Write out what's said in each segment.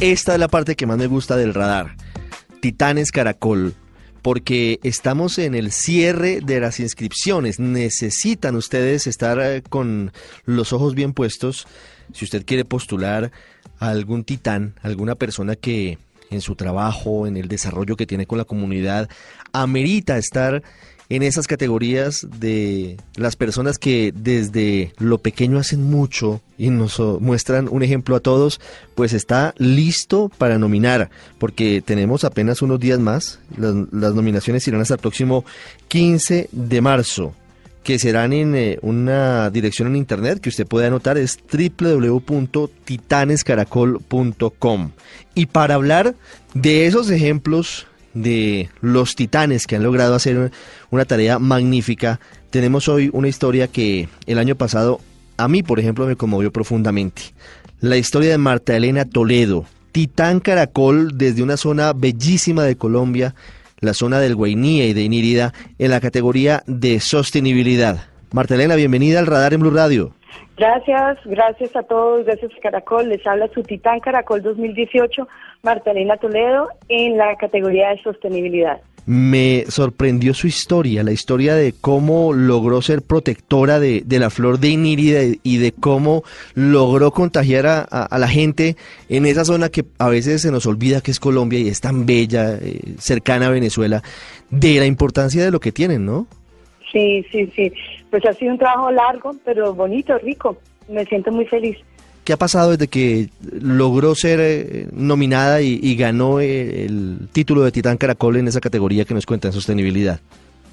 Esta es la parte que más me gusta del radar. Titanes Caracol. Porque estamos en el cierre de las inscripciones. Necesitan ustedes estar eh, con los ojos bien puestos. Si usted quiere postular a algún titán, alguna persona que en su trabajo, en el desarrollo que tiene con la comunidad, amerita estar en esas categorías de las personas que desde lo pequeño hacen mucho y nos muestran un ejemplo a todos, pues está listo para nominar, porque tenemos apenas unos días más. Las, las nominaciones irán hasta el próximo 15 de marzo que serán en eh, una dirección en internet que usted puede anotar es www.titanescaracol.com. Y para hablar de esos ejemplos de los titanes que han logrado hacer una tarea magnífica, tenemos hoy una historia que el año pasado a mí, por ejemplo, me conmovió profundamente. La historia de Marta Elena Toledo, titán caracol desde una zona bellísima de Colombia, la zona del Guainía y de Inírida, en la categoría de sostenibilidad. Marta Elena, bienvenida al Radar en Blue Radio. Gracias, gracias a todos, gracias Caracol. Les habla su Titán Caracol 2018, Marta Elena Toledo, en la categoría de sostenibilidad. Me sorprendió su historia, la historia de cómo logró ser protectora de, de la flor de Inírida y de cómo logró contagiar a, a- a la gente en esa zona que a veces se nos olvida que es Colombia y es tan bella, eh, cercana a Venezuela, de la importancia de lo que tienen, ¿no? Sí, sí, sí. Pues ha sido un trabajo largo, pero bonito, rico. Me siento muy feliz. ¿Qué ha pasado desde que logró ser eh, nominada y, y ganó eh, el título de Titán Caracol en esa categoría que nos cuenta en sostenibilidad?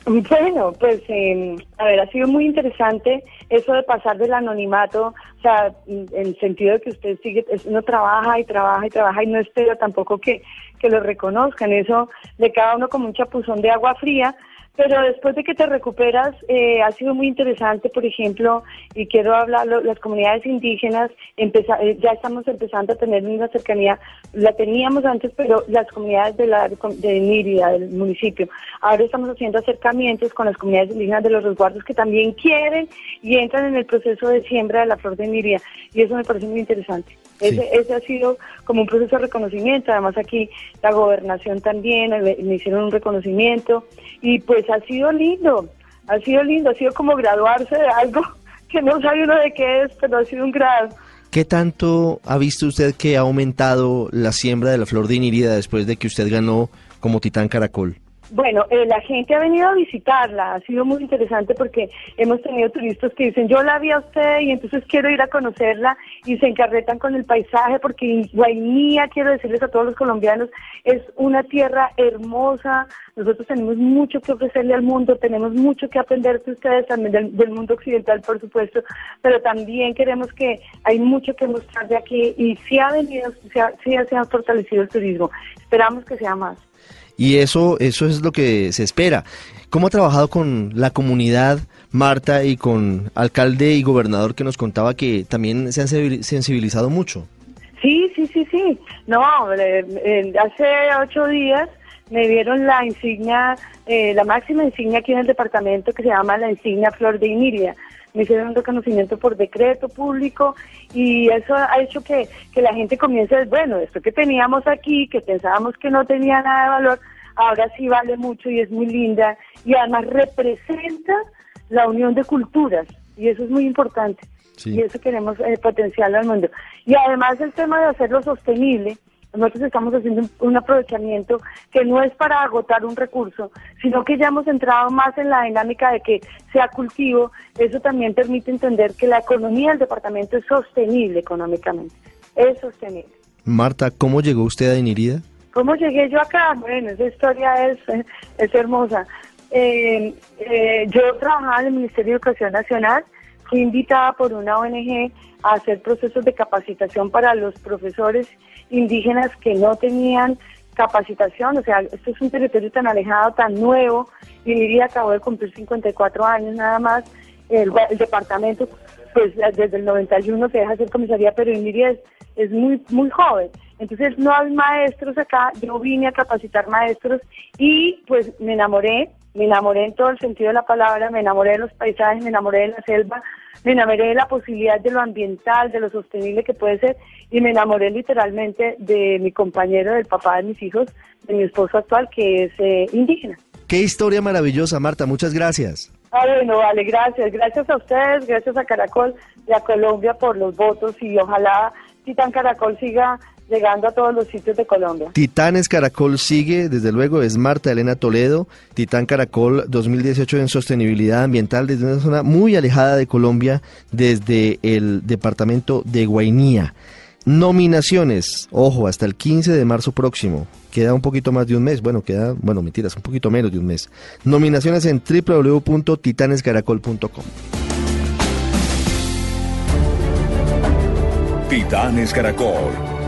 Bueno, pues eh, a ver, ha sido muy interesante eso de pasar del anonimato, o sea, en el sentido de que usted sigue, uno trabaja y trabaja y trabaja y no espera tampoco que, que lo reconozcan, eso le cae a uno como un chapuzón de agua fría, pero después de que te recuperas, eh, ha sido muy interesante, por ejemplo, y quiero hablar, lo- las comunidades indígenas, empeza- eh, ya estamos empezando a tener una cercanía, la teníamos antes, pero las comunidades de, la, de Nírida, del municipio, ahora estamos haciendo acercamientos con las comunidades indígenas de los resguardos que también quieren y entran en el proceso de siembra de la flor de Nírida, y eso me parece muy interesante. Ese, ese ha sido como un proceso de reconocimiento, además aquí la gobernación también, eh, me hicieron un reconocimiento y pues ha sido lindo, ha sido lindo, ha sido como graduarse de algo que no sabe uno de qué es, pero ha sido un grado. ¿Qué tanto ha visto usted que ha aumentado la siembra de la flor de Inírida después de que usted ganó como Titán Caracol? Bueno, eh, la gente ha venido a visitarla, ha sido muy interesante porque hemos tenido turistas que dicen, yo la vi a usted y entonces quiero ir a conocerla y se encarretan con el paisaje porque Guainía, quiero decirles a todos los colombianos, es una tierra hermosa, nosotros tenemos mucho que ofrecerle al mundo, tenemos mucho que aprender de ustedes también del, mundo occidental, por supuesto, pero también queremos que hay mucho que mostrar de aquí y sí ha venido, se ha fortalecido el turismo, esperamos que sea más. Y eso, eso es lo que se espera. ¿Cómo ha trabajado con la comunidad, Marta, y con alcalde y gobernador que nos contaba que también se han sensibil- sensibilizado mucho? Sí, sí, sí, sí. No, hace ocho días me dieron la insignia, eh, la máxima insignia aquí en el departamento que se llama la insignia Flor de Iniria. Me hicieron un reconocimiento por decreto público y eso ha hecho que, que la gente comience, a decir, bueno, esto que teníamos aquí, que pensábamos que no tenía nada de valor, ahora sí vale mucho y es muy linda y además representa la unión de culturas y eso es muy importante Sí. y eso queremos eh, potenciarlo al mundo. Y además el tema de hacerlo sostenible, nosotros estamos haciendo un, aprovechamiento que no es para agotar un recurso, sino que ya hemos entrado más en la dinámica de que sea cultivo. Eso también permite entender que la economía del departamento es sostenible económicamente, es sostenible. Marta, ¿cómo llegó usted a Inírida? ¿Cómo llegué yo acá? Bueno, esa historia es, es hermosa. Eh, eh, yo trabajaba en el Ministerio de Educación Nacional, fui invitada por una ONG a hacer procesos de capacitación para los profesores indígenas que no tenían capacitación, o sea, esto es un territorio tan alejado, tan nuevo, y Liria acabó de cumplir 54 años nada más, el, departamento, pues desde el 91 se deja hacer comisaría, pero Liria es, es muy, muy joven. Entonces no hay maestros acá, yo vine a capacitar maestros y pues me enamoré, me enamoré en todo el sentido de la palabra, me enamoré de los paisajes, me enamoré de la selva, me enamoré de la posibilidad de lo ambiental, de lo sostenible que puede ser y me enamoré literalmente de mi compañero, del papá de mis hijos, de mi esposo actual que es eh, indígena. Qué historia maravillosa, Marta, muchas gracias. Ah, bueno, vale, gracias. Gracias a ustedes, gracias a Caracol y a Colombia por los votos y ojalá Titán Caracol siga llegando a todos los sitios de Colombia. Titanes Caracol sigue, desde luego, es Marta Elena Toledo, Titán Caracol 2018 en sostenibilidad ambiental desde una zona muy alejada de Colombia, desde el departamento de Guainía. Nominaciones, ojo, hasta el 15 de marzo próximo. Queda un poquito más de un mes, bueno, queda, bueno, mentiras, un poquito menos de un mes. Nominaciones en www.titanescaracol.com. Titanes Caracol